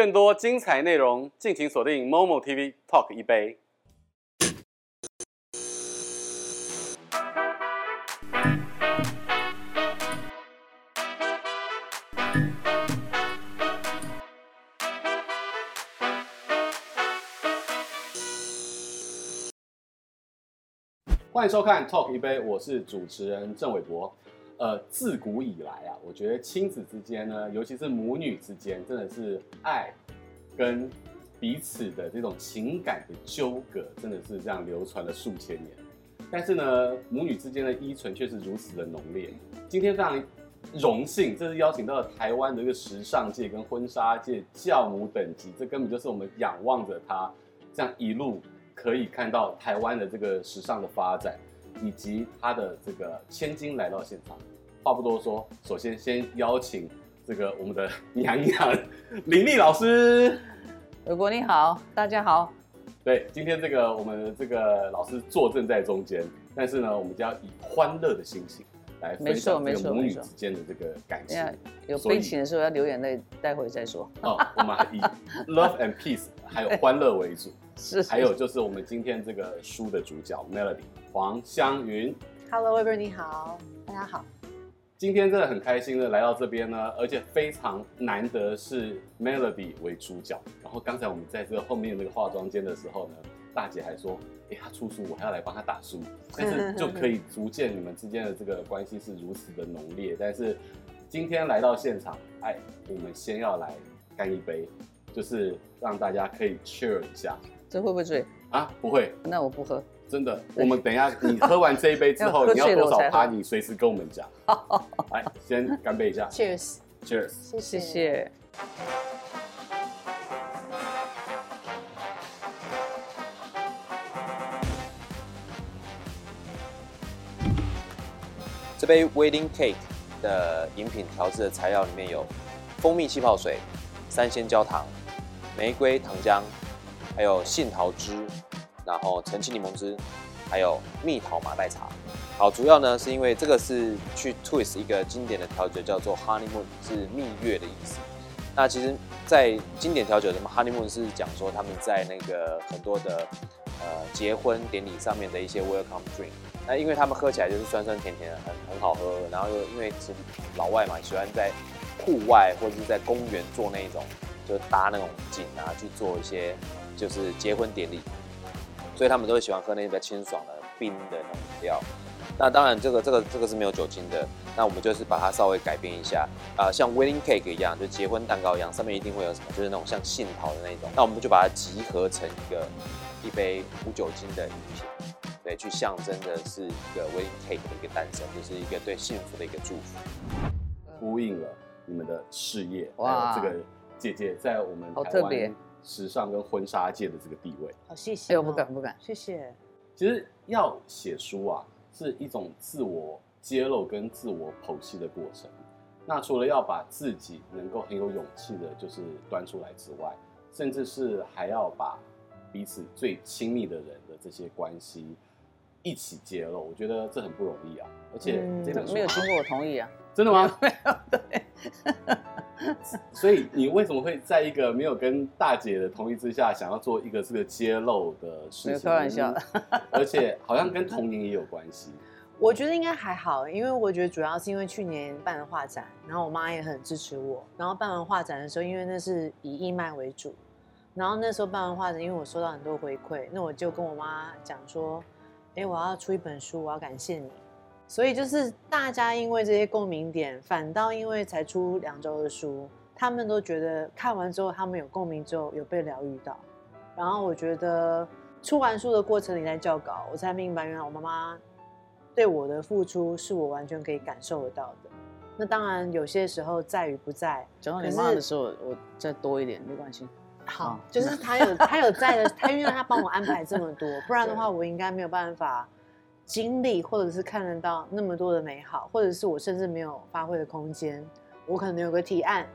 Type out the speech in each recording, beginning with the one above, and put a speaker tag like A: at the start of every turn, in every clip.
A: 更多精彩内容，敬请锁定 Momo TV Talk 一杯。欢迎收看 Talk 一杯，我是主持人郑伟博。呃，自古以来啊，我觉得亲子之间呢，尤其是母女之间，真的是爱跟彼此的这种情感的纠葛，真的是这样流传了数千年。但是呢，母女之间的依存却是如此的浓烈。今天非常荣幸，这是邀请到了台湾的一个时尚界跟婚纱界教母等级，这根本就是我们仰望着她这样一路。可以看到台湾的这个时尚的发展，以及他的这个千金来到现场。话不多说，首先先邀请这个我们的 娘娘林丽老师。
B: 伟国你好，大家好。
A: 对，今天这个我们这个老师坐镇在中间，但是呢，我们就要以欢乐的心情来分享这个母女之间的这个感情。
B: 有悲情的时候要流眼泪，待会再说。
A: 哦，我们还以 love and peace 还有欢乐为主。
B: 是，
A: 还有就是我们今天这个书的主角 Melody 黄湘云
C: ，Hello，伟哥你好，大家好。
A: 今天真的很开心的来到这边呢，而且非常难得是 Melody 为主角。然后刚才我们在这个后面那个化妆间的时候呢，大姐还说，哎，她出书，我还要来帮她打书。但是就可以逐渐你们之间的这个关系是如此的浓烈。但是今天来到现场，哎，我们先要来干一杯，就是让大家可以 cheer 一下。
B: 这会不会醉
A: 啊？不会，
B: 那我不喝。
A: 真的，我们等一下你喝完这一杯之后，你要多少趴？你随时跟我们讲。好，来，先干杯一下。
C: Cheers，Cheers，谢谢。谢谢。
D: 这杯 Wedding Cake 的饮品调制的材料里面有蜂蜜气泡水、三鲜焦糖、玫瑰糖浆。还有杏桃汁，然后澄清柠檬汁，还有蜜桃马黛茶。好，主要呢是因为这个是去 twist 一个经典的调酒，叫做 honeymoon，是蜜月的意思。那其实，在经典调酒什么 honeymoon 是讲说他们在那个很多的呃结婚典礼上面的一些 welcome drink。那因为他们喝起来就是酸酸甜甜的，很很好喝。然后又因为是老外嘛，喜欢在户外或者是在公园做那种，就搭那种景啊去做一些。就是结婚典礼，所以他们都会喜欢喝那些比较清爽的冰的那种饮料。那当然，这个这个这个是没有酒精的。那我们就是把它稍微改变一下啊、呃，像 wedding cake 一样，就结婚蛋糕一样，上面一定会有什么，就是那种像杏桃的那种。那我们就把它集合成一个一杯无酒精的饮品，对，去象征的是一个 wedding cake 的一个诞生，就是一个对幸福的一个祝福，
A: 呼应了你们的事业，哇，这个姐姐在我们台湾。时尚跟婚纱界的这个地位，
C: 好谢谢。
B: 哎呦，不敢不敢，
C: 谢谢。
A: 其实要写书啊，是一种自我揭露跟自我剖析的过程。那除了要把自己能够很有勇气的，就是端出来之外，甚至是还要把彼此最亲密的人的这些关系一起揭露。我觉得这很不容易啊。而且这本书、
B: 嗯、没有经过我同意啊。
A: 真的吗？
B: 没有，对。
A: 所以你为什么会在一个没有跟大姐的同意之下，想要做一个这个揭露的事情？
B: 开玩笑，
A: 而且好像跟童年也有关系。
C: 我觉得应该还好，因为我觉得主要是因为去年办了画展，然后我妈也很支持我。然后办完画展的时候，因为那是以义卖为主，然后那时候办完画展，因为我收到很多回馈，那我就跟我妈讲说：“哎，我要出一本书，我要感谢你。”所以就是大家因为这些共鸣点，反倒因为才出两周的书，他们都觉得看完之后，他们有共鸣之后有被疗愈到。然后我觉得出完书的过程里在校稿，我才明白原来我妈妈对我的付出是我完全可以感受得到的。那当然有些时候在与不在，
B: 讲到你妈的时候，我再多一点没关系。
C: 好，就是他有他有在的，他因为他帮我安排这么多，不然的话 我应该没有办法。经历，或者是看得到那么多的美好，或者是我甚至没有发挥的空间。我可能有个提案，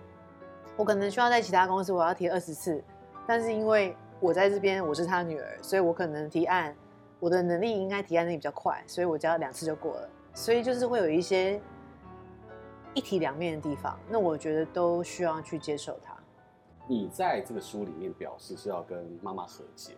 C: 我可能需要在其他公司我要提二十次，但是因为我在这边我是他女儿，所以我可能提案，我的能力应该提案能力比较快，所以我只要两次就过了。所以就是会有一些一体两面的地方，那我觉得都需要去接受它。
A: 你在这个书里面表示是要跟妈妈和解，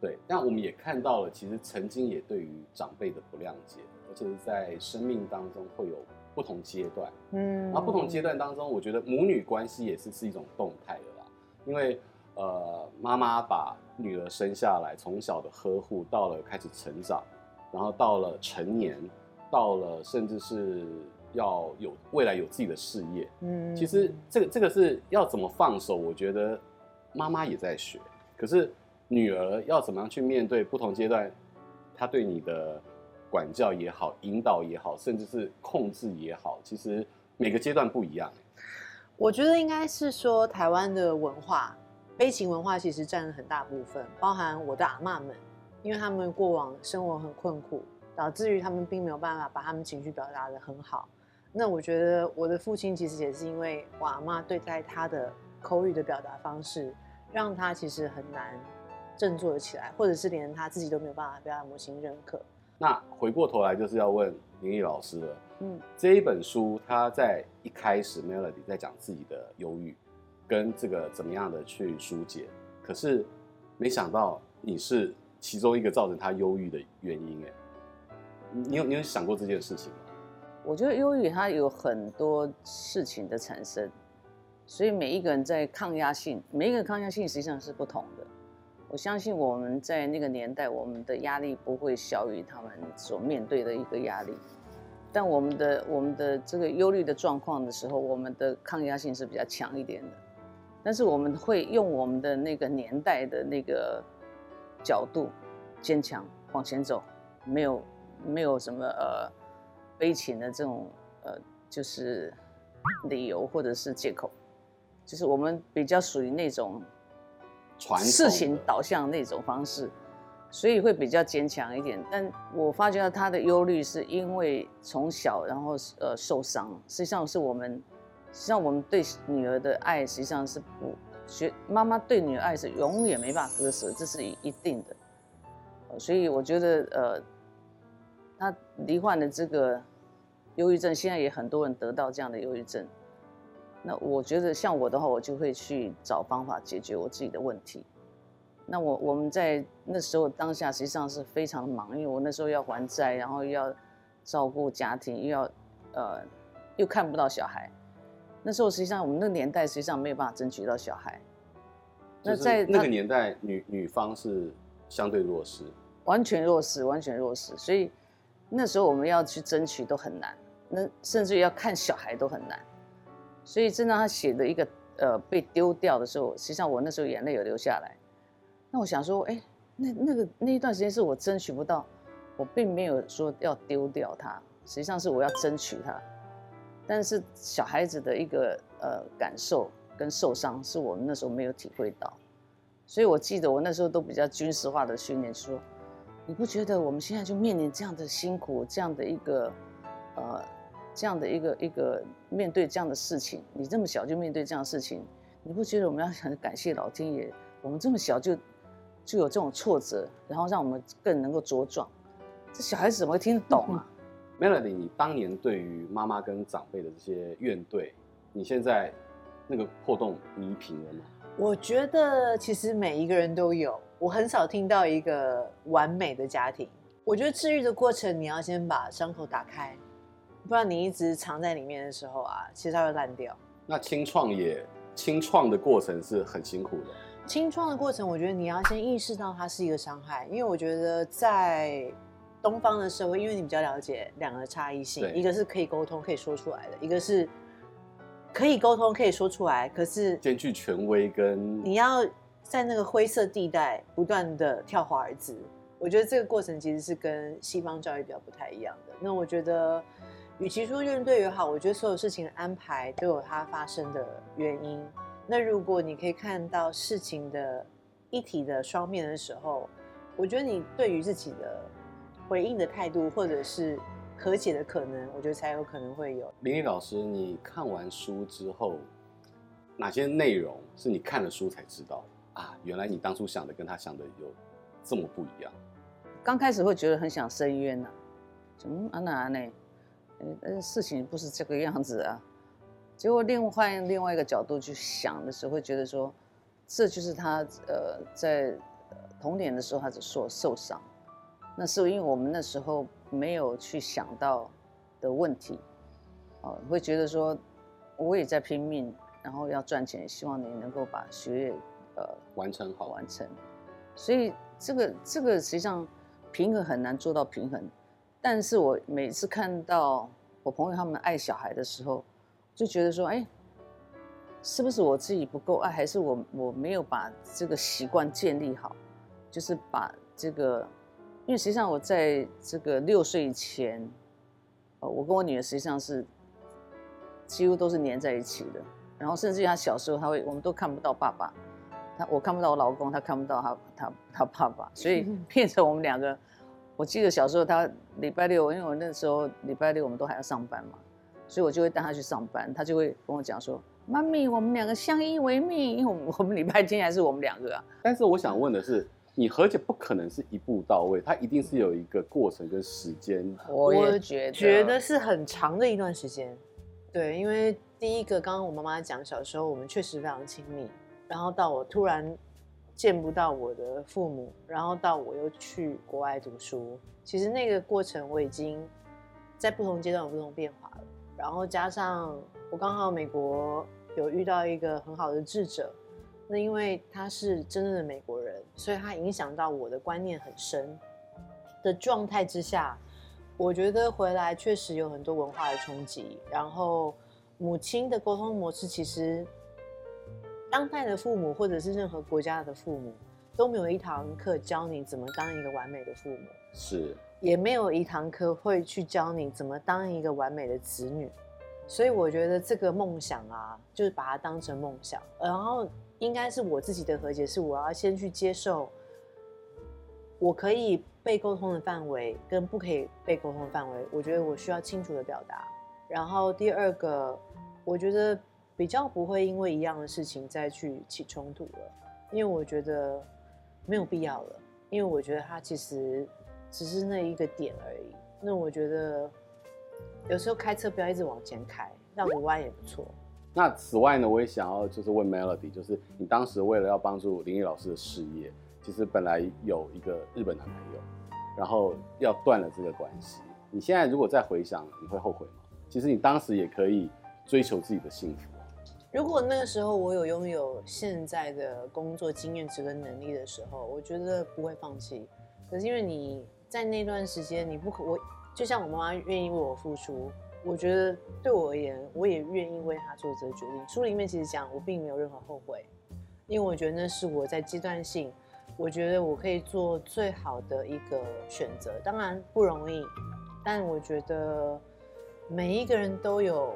A: 对，但我们也看到了，其实曾经也对于长辈的不谅解，而且是在生命当中会有不同阶段，嗯，然后不同阶段当中，我觉得母女关系也是是一种动态的啦，因为呃，妈妈把女儿生下来，从小的呵护，到了开始成长，然后到了成年，到了甚至是。要有未来有自己的事业，嗯，其实这个这个是要怎么放手，我觉得妈妈也在学。可是女儿要怎么样去面对不同阶段，她对你的管教也好、引导也好，甚至是控制也好，其实每个阶段不一样。
C: 我觉得应该是说，台湾的文化，悲情文化其实占了很大部分，包含我的阿妈们，因为他们过往生活很困苦，导致于他们并没有办法把他们情绪表达得很好。那我觉得我的父亲其实也是因为我阿妈对待他的口语的表达方式，让他其实很难振作起来，或者是连他自己都没有办法被他母亲认可。
A: 那回过头来就是要问林毅老师了，嗯，这一本书他在一开始 Melody 在讲自己的忧郁，跟这个怎么样的去疏解，可是没想到你是其中一个造成他忧郁的原因，哎，你有你有想过这件事情吗？
B: 我觉得忧郁它有很多事情的产生，所以每一个人在抗压性，每一个抗压性实际上是不同的。我相信我们在那个年代，我们的压力不会小于他们所面对的一个压力，但我们的我们的这个忧虑的状况的时候，我们的抗压性是比较强一点的。但是我们会用我们的那个年代的那个角度坚强往前走，没有没有什么呃。悲情的这种呃，就是理由或者是借口，就是我们比较属于那种事情导向那种方式，所以会比较坚强一点。但我发觉到他的忧虑是因为从小然后呃受伤，实际上是我们，实际上我们对女儿的爱实际上是不学妈妈对女儿爱是永远没办法割舍，这是一定的。所以我觉得呃。他罹患的这个忧郁症，现在也很多人得到这样的忧郁症。那我觉得像我的话，我就会去找方法解决我自己的问题。那我我们在那时候当下实际上是非常的忙，因为我那时候要还债，然后又要照顾家庭，又要呃又看不到小孩。那时候实际上我们那个年代实际上没有办法争取到小孩。
A: 那在那个年代，女女方是相对弱势，
B: 完全弱势，完全弱势，所以。那时候我们要去争取都很难，那甚至于要看小孩都很难，所以真的他写的一个呃被丢掉的时候，实际上我那时候眼泪有流下来。那我想说，哎，那那个那一段时间是我争取不到，我并没有说要丢掉它，实际上是我要争取它。但是小孩子的一个呃感受跟受伤，是我们那时候没有体会到，所以我记得我那时候都比较军事化的训练说。你不觉得我们现在就面临这样的辛苦，这样的一个，呃，这样的一个一个面对这样的事情？你这么小就面对这样的事情，你不觉得我们要很感谢老天爷？我们这么小就就有这种挫折，然后让我们更能够茁壮。这小孩子怎么会听得懂啊？
A: 嗯，Melody，你当年对于妈妈跟长辈的这些怨怼，你现在那个破洞弥平了吗？
C: 我觉得其实每一个人都有。我很少听到一个完美的家庭。我觉得治愈的过程，你要先把伤口打开，不然你一直藏在里面的时候啊，其实它会烂掉。
A: 那清创也清创的过程是很辛苦的。
C: 清创的过程，我觉得你要先意识到它是一个伤害，因为我觉得在东方的社会，因为你比较了解两个差异性，一个是可以沟通可以说出来的，一个是可以沟通可以说出来，可是
A: 兼具权威跟
C: 你要。在那个灰色地带不断的跳华尔兹，我觉得这个过程其实是跟西方教育比较不太一样的。那我觉得，与其说怨对也好，我觉得所有事情的安排都有它发生的原因。那如果你可以看到事情的一体的双面的时候，我觉得你对于自己的回应的态度，或者是和解的可能，我觉得才有可能会有。
A: 伶俐老师，你看完书之后，哪些内容是你看了书才知道？啊，原来你当初想的跟他想的有这么不一样。
B: 刚开始会觉得很想申冤呐，怎么啊那呢？呃，事情不是这个样子啊。结果另换另外一个角度去想的时候，会觉得说，这就是他呃在童年的时候他所受受伤，那是因为我们那时候没有去想到的问题，哦，会觉得说我也在拼命，然后要赚钱，希望你能够把学业呃
A: 完成好。
B: 完成，所以这个这个实际上平衡很难做到平衡，但是我每次看到我朋友他们爱小孩的时候，就觉得说，哎。是不是我自己不够爱，还是我我没有把这个习惯建立好？就是把这个，因为实际上我在这个六岁以前，呃，我跟我女儿实际上是几乎都是黏在一起的。然后甚至于她小时候，她会我们都看不到爸爸，她我看不到我老公，她看不到她她她爸爸，所以变成我们两个。我记得小时候他礼拜六，因为我那时候礼拜六我们都还要上班嘛，所以我就会带他去上班，他就会跟我讲说。妈咪，我们两个相依为命，因为我们我们礼拜天还是我们两个啊。
A: 但是我想问的是，你和解不可能是一步到位，它一定是有一个过程跟时间。
B: 我也觉得
C: 觉得是很长的一段时间。对，因为第一个，刚刚我妈妈讲，小时候我们确实非常亲密，然后到我突然见不到我的父母，然后到我又去国外读书，其实那个过程我已经在不同阶段有不同变化了。然后加上我刚好美国。有遇到一个很好的智者，那因为他是真正的美国人，所以他影响到我的观念很深的状态之下，我觉得回来确实有很多文化的冲击。然后母亲的沟通模式，其实当代的父母或者是任何国家的父母都没有一堂课教你怎么当一个完美的父母，
A: 是，
C: 也没有一堂课会去教你怎么当一个完美的子女。所以我觉得这个梦想啊，就是把它当成梦想，然后应该是我自己的和解，是我要先去接受，我可以被沟通的范围跟不可以被沟通的范围，我觉得我需要清楚的表达。然后第二个，我觉得比较不会因为一样的事情再去起冲突了，因为我觉得没有必要了，因为我觉得它其实只是那一个点而已。那我觉得。有时候开车不要一直往前开，绕个弯也不错。
A: 那此外呢，我也想要就是问 Melody，就是你当时为了要帮助林毅老师的事业，其实本来有一个日本男朋友，然后要断了这个关系。你现在如果再回想，你会后悔吗？其实你当时也可以追求自己的幸福。
C: 如果那个时候我有拥有现在的工作经验值跟能力的时候，我觉得不会放弃。可是因为你在那段时间，你不可我。就像我妈妈愿意为我付出，我觉得对我而言，我也愿意为她做这个决定。书里面其实讲，我并没有任何后悔，因为我觉得那是我在阶段性，我觉得我可以做最好的一个选择。当然不容易，但我觉得每一个人都有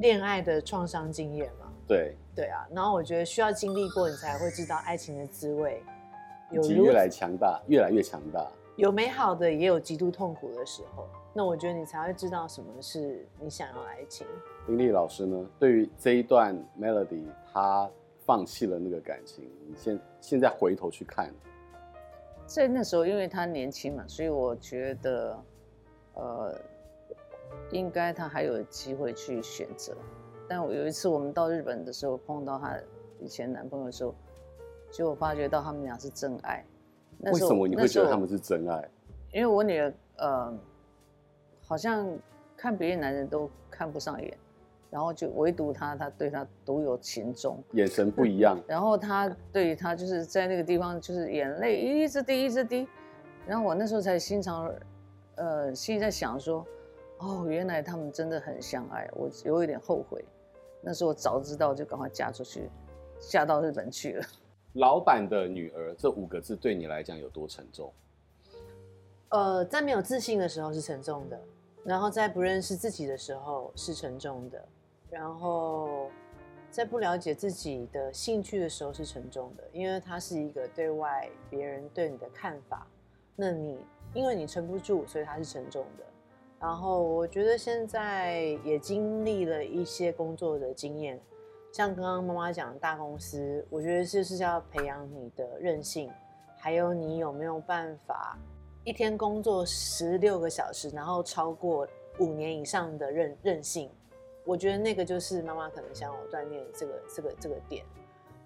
C: 恋爱的创伤经验嘛。
A: 对
C: 对啊，然后我觉得需要经历过，你才会知道爱情的滋味，
A: 有越来强大，越来越强大。
C: 有美好的，也有极度痛苦的时候。那我觉得你才会知道什么是你想要爱情。
A: 林丽老师呢？对于这一段 Melody，她放弃了那个感情，你现现在回头去看，
B: 在那时候，因为她年轻嘛，所以我觉得，呃，应该她还有机会去选择。但我有一次我们到日本的时候，碰到她以前男朋友的时候，结果发觉到他们俩是真爱。
A: 为什么你会觉得他们是真爱？
B: 因为我女儿，呃，好像看别的男人都看不上眼，然后就唯独他，他对他独有情钟，
A: 眼神不一样。
B: 然后他对于他就是在那个地方，就是眼泪一直滴，一直滴。然后我那时候才心肠，呃，心里在想说，哦，原来他们真的很相爱。我有一点后悔，那时候我早知道就赶快嫁出去，嫁到日本去了。
A: 老板的女儿这五个字对你来讲有多沉重？
C: 呃，在没有自信的时候是沉重的，然后在不认识自己的时候是沉重的，然后在不了解自己的兴趣的时候是沉重的，因为它是一个对外别人对你的看法，那你因为你撑不住，所以它是沉重的。然后我觉得现在也经历了一些工作的经验。像刚刚妈妈讲的大公司，我觉得就是要培养你的韧性，还有你有没有办法一天工作十六个小时，然后超过五年以上的韧韧性，我觉得那个就是妈妈可能想我锻炼这个这个这个点。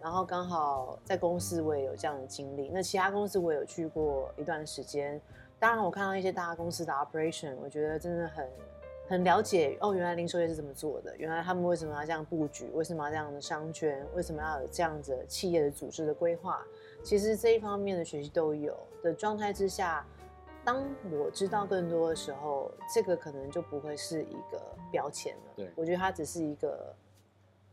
C: 然后刚好在公司我也有这样的经历，那其他公司我也有去过一段时间。当然我看到一些大公司的 operation，我觉得真的很很了解哦，原来零售业是怎么做的，原来他们为什么要这样布局，为什么要这样的商圈，为什么要有这样子企业的组织的规划。其实这一方面的学习都有的状态之下，当我知道更多的时候，这个可能就不会是一个标签了。
A: 对，
C: 我觉得它只是一个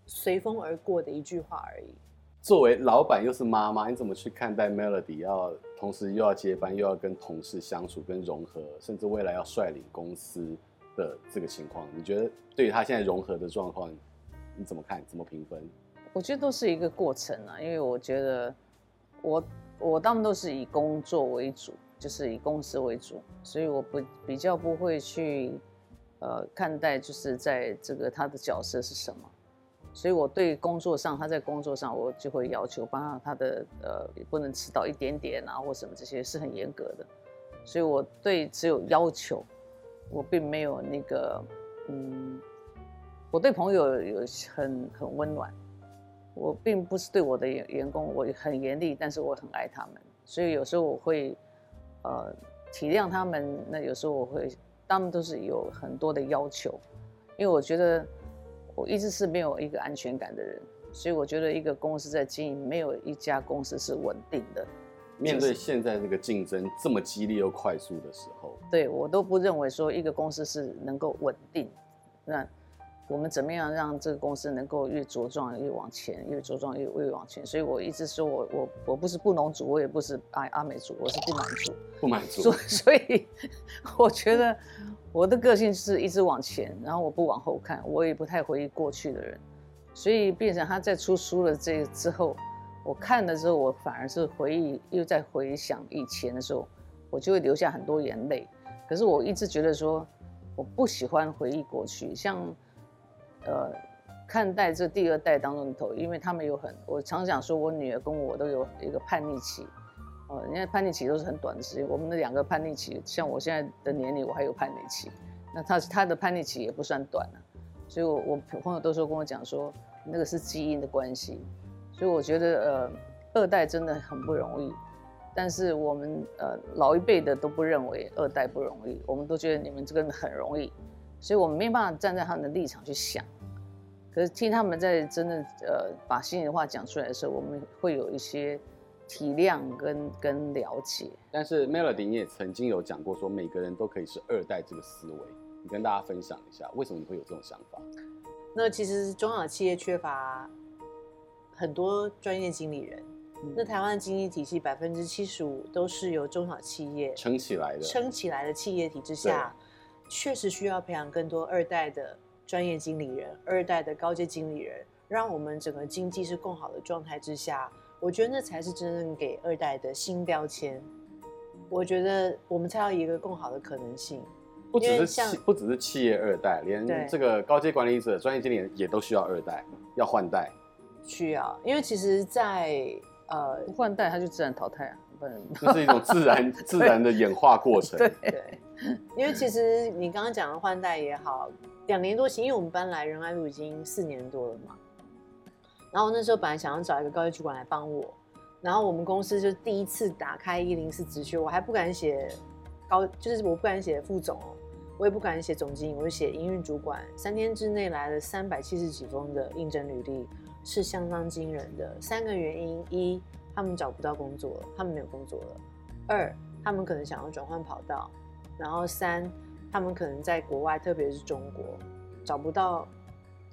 C: 随风而过的一句话而已。
A: 作为老板又是妈妈，你怎么去看待 Melody？要同时又要接班，又要跟同事相处、跟融合，甚至未来要率领公司的这个情况，你觉得对于他现在融合的状况，你怎么看？怎么评分？
B: 我觉得都是一个过程啊，因为我觉得我我当然都是以工作为主，就是以公司为主，所以我不比较不会去呃看待就是在这个他的角色是什么。所以，我对工作上，他在工作上，我就会要求帮他他的呃，不能迟到一点点啊，或什么这些是很严格的。所以，我对只有要求，我并没有那个嗯，我对朋友有很很温暖，我并不是对我的员员工我很严厉，但是我很爱他们。所以有时候我会呃体谅他们，那有时候我会，他们都是有很多的要求，因为我觉得。我一直是没有一个安全感的人，所以我觉得一个公司在经营，没有一家公司是稳定的。
A: 面对现在这个竞争这么激烈又快速的时候，
B: 对我都不认为说一个公司是能够稳定。那我们怎么样让这个公司能够越茁壮越往前，越茁壮越越往前？所以我一直说我我我不是布农族，我也不是阿阿美族，我是不满族。
A: 不满足。
B: 所所以我觉得。我的个性是一直往前，然后我不往后看，我也不太回忆过去的人，所以变成他在出书了这之后，我看的时候，我反而是回忆，又在回想以前的时候，我就会流下很多眼泪。可是我一直觉得说，我不喜欢回忆过去，像，呃，看待这第二代当中的头，因为他们有很，我常常说我女儿跟我都有一个叛逆期。哦，人家叛逆期都是很短的时间，我们的两个叛逆期，像我现在的年龄，我还有叛逆期，那他他的叛逆期也不算短了，所以我我朋友都说跟我讲说，那个是基因的关系，所以我觉得呃二代真的很不容易，但是我们呃老一辈的都不认为二代不容易，我们都觉得你们这个很容易，所以我们没办法站在他们的立场去想，可是听他们在真的呃把心里的话讲出来的时候，我们会有一些。体谅跟跟了解，
A: 但是 Melody 你也曾经有讲过，说每个人都可以是二代这个思维，你跟大家分享一下，为什么你会有这种想法？
C: 那其实中小企业缺乏很多专业经理人，嗯、那台湾的经济体系百分之七十五都是由中小企业
A: 撑起来的，
C: 撑起来的企业体制下，确实需要培养更多二代的专业经理人，二代的高阶经理人，让我们整个经济是更好的状态之下。我觉得那才是真正给二代的新标签。我觉得我们才有一个更好的可能性。
A: 不只是企，不只是企业二代，连这个高阶管理者、专业经理人也都需要二代，要换代。
C: 需要，因为其实在，在呃
B: 换代，它就自然淘汰啊，不然
A: 这是一种自然 自然的演化过程。
B: 对，
C: 对，因为其实你刚刚讲的换代也好，两年多前，因为我们搬来仁爱路已经四年多了嘛。然后那时候本来想要找一个高级主管来帮我，然后我们公司就第一次打开一零四职缺，我还不敢写高，就是我不敢写副总哦，我也不敢写总经理，我就写营运主管。三天之内来了三百七十几封的应征履历，是相当惊人的。三个原因：一，他们找不到工作了，他们没有工作了；二，他们可能想要转换跑道；然后三，他们可能在国外，特别是中国，找不到。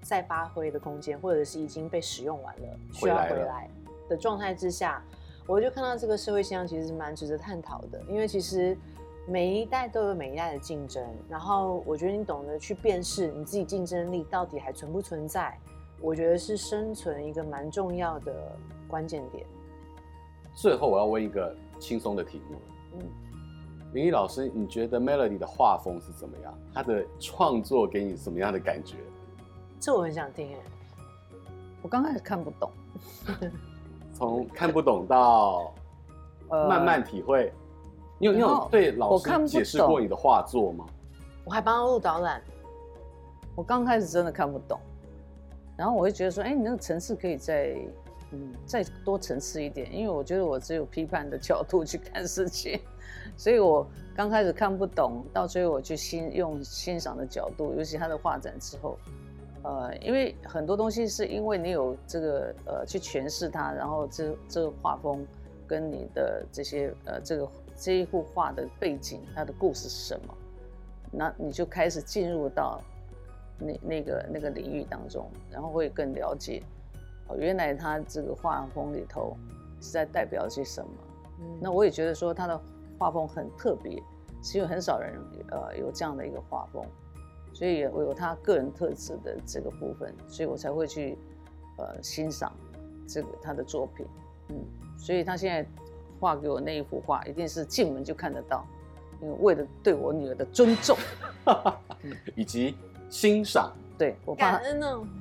C: 再发挥的空间，或者是已经被使用完了，需要回来的状态之下，我就看到这个社会现象其实是蛮值得探讨的。因为其实每一代都有每一代的竞争，然后我觉得你懂得去辨识你自己竞争力到底还存不存在，我觉得是生存一个蛮重要的关键点。
A: 最后我要问一个轻松的题目，嗯，明仪老师，你觉得 Melody 的画风是怎么样？他的创作给你什么样的感觉？
C: 这我很想听哎，
B: 我刚开始看不懂，
A: 从看不懂到慢慢体会。呃、你有你有对老师解释过你的画作吗？
C: 我还帮他录导览。
B: 我刚开始真的看不懂，然后我会觉得说，哎，你那个层次可以再，嗯，再多层次一点，因为我觉得我只有批判的角度去看事情，所以我刚开始看不懂，到最后我去欣用欣赏的角度，尤其他的画展之后，呃，因为很多东西是因为你有这个呃去诠释它，然后这这个画风跟你的这些呃这个这一幅画的背景，它的故事是什么，那你就开始进入到。那那个那个领域当中，然后会更了解，哦，原来他这个画风里头是在代表些什么。嗯，那我也觉得说他的画风很特别，是因为很少人呃有这样的一个画风，所以我有他个人特质的这个部分，所以我才会去呃欣赏这个他的作品。嗯，所以他现在画给我那一幅画，一定是进门就看得到，因为为了对我女儿的尊重，
A: 以及。欣赏，
B: 对，我怕他，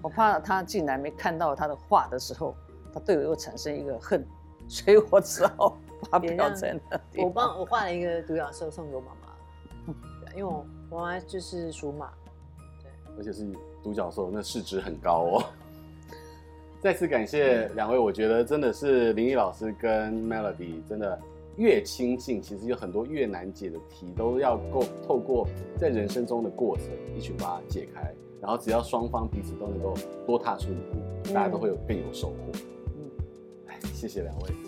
B: 我怕他进来没看到他的画的时候，他对我又产生一个恨，所以我只好把它标在那里。
C: 我帮我画了一个独角兽送给我妈妈，因为我我妈妈就是属马，对，
A: 而且是独角兽，那市值很高哦。再次感谢两位，我觉得真的是林毅老师跟 Melody 真的。越亲近，其实有很多越难解的题，都要够透过在人生中的过程，一起把它解开。然后只要双方彼此都能够多踏出一步，大家都会有更有收获。嗯，哎，谢谢两位。